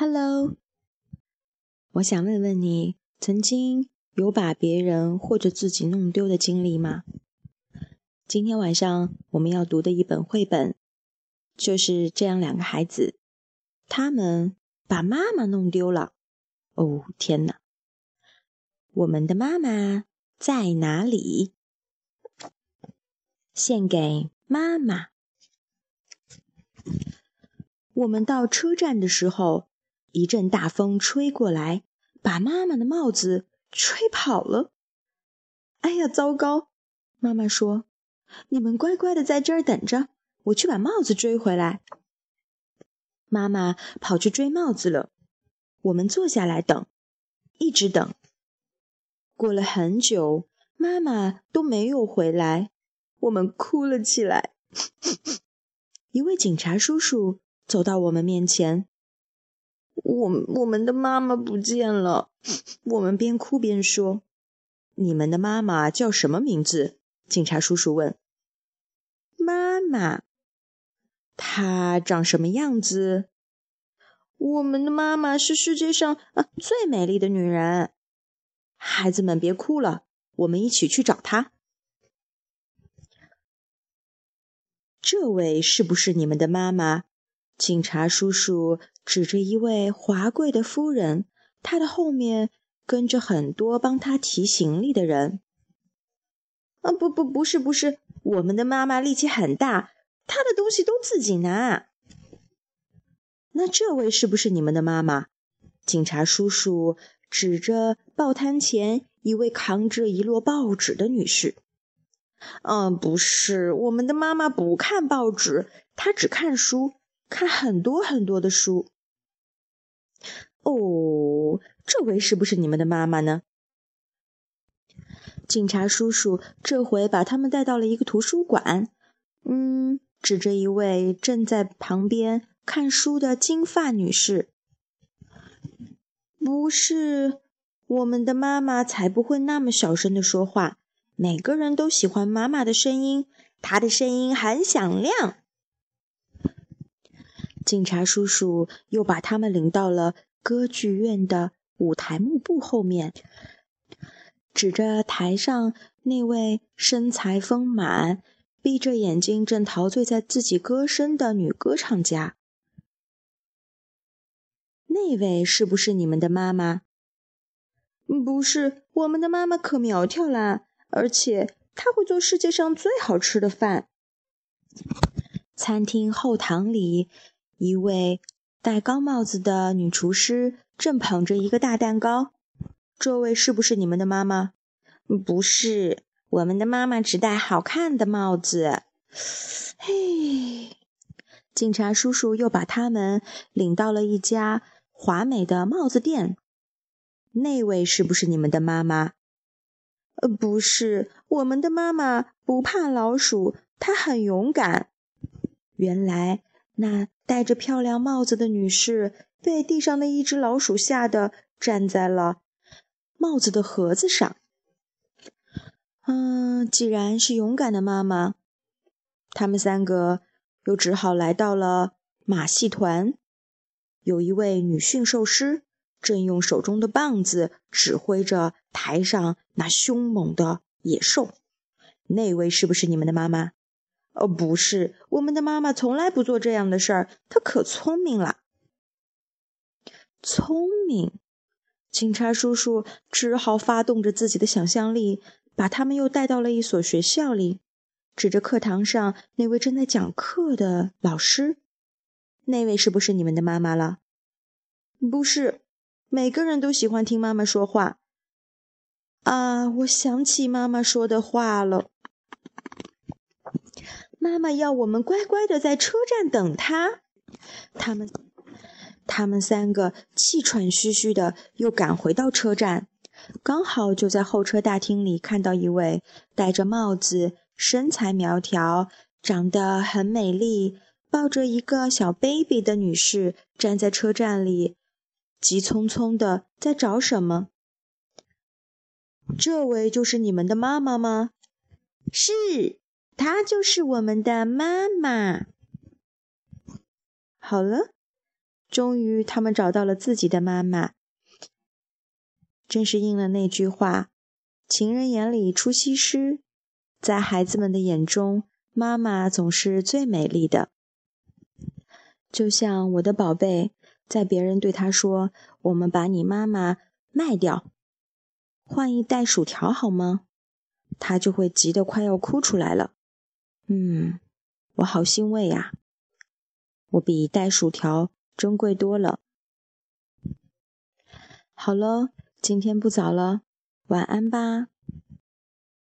Hello，我想问问你，曾经有把别人或者自己弄丢的经历吗？今天晚上我们要读的一本绘本，就是这样两个孩子，他们把妈妈弄丢了。哦，天哪！我们的妈妈在哪里？献给妈妈。我们到车站的时候。一阵大风吹过来，把妈妈的帽子吹跑了。哎呀，糟糕！妈妈说：“你们乖乖的在这儿等着，我去把帽子追回来。”妈妈跑去追帽子了。我们坐下来等，一直等。过了很久，妈妈都没有回来，我们哭了起来。一位警察叔叔走到我们面前。我我们的妈妈不见了，我们边哭边说：“你们的妈妈叫什么名字？”警察叔叔问。“妈妈，她长什么样子？”“我们的妈妈是世界上啊最美丽的女人。”孩子们别哭了，我们一起去找她。这位是不是你们的妈妈？警察叔叔指着一位华贵的夫人，她的后面跟着很多帮她提行李的人。啊，不不，不是不是，我们的妈妈力气很大，她的东西都自己拿。那这位是不是你们的妈妈？警察叔叔指着报摊前一位扛着一摞报纸的女士。嗯，不是，我们的妈妈不看报纸，她只看书。看很多很多的书。哦，这回是不是你们的妈妈呢？警察叔叔这回把他们带到了一个图书馆。嗯，指着一位正在旁边看书的金发女士。不是，我们的妈妈才不会那么小声的说话。每个人都喜欢妈妈的声音，她的声音很响亮。警察叔叔又把他们领到了歌剧院的舞台幕布后面，指着台上那位身材丰满、闭着眼睛正陶醉在自己歌声的女歌唱家。那位是不是你们的妈妈？不是，我们的妈妈可苗条啦，而且她会做世界上最好吃的饭。餐厅后堂里。一位戴高帽子的女厨师正捧着一个大蛋糕。这位是不是你们的妈妈？不是，我们的妈妈只戴好看的帽子。嘿，警察叔叔又把他们领到了一家华美的帽子店。那位是不是你们的妈妈？呃，不是，我们的妈妈不怕老鼠，她很勇敢。原来。那戴着漂亮帽子的女士被地上的一只老鼠吓得站在了帽子的盒子上。嗯，既然是勇敢的妈妈，他们三个又只好来到了马戏团。有一位女驯兽师正用手中的棒子指挥着台上那凶猛的野兽。那位是不是你们的妈妈？哦，不是，我们的妈妈从来不做这样的事儿。她可聪明了，聪明。警察叔叔只好发动着自己的想象力，把他们又带到了一所学校里，指着课堂上那位正在讲课的老师。那位是不是你们的妈妈了？不是，每个人都喜欢听妈妈说话。啊，我想起妈妈说的话了。妈妈要我们乖乖的在车站等她。他们，他们三个气喘吁吁的又赶回到车站，刚好就在候车大厅里看到一位戴着帽子、身材苗条、长得很美丽、抱着一个小 baby 的女士站在车站里，急匆匆的在找什么。这位就是你们的妈妈吗？是。她就是我们的妈妈。好了，终于，他们找到了自己的妈妈。正是应了那句话：“情人眼里出西施。”在孩子们的眼中，妈妈总是最美丽的。就像我的宝贝，在别人对他说：“我们把你妈妈卖掉，换一袋薯条好吗？”他就会急得快要哭出来了。嗯，我好欣慰呀！我比袋薯条珍贵多了。好了。今天不早了，晚安吧。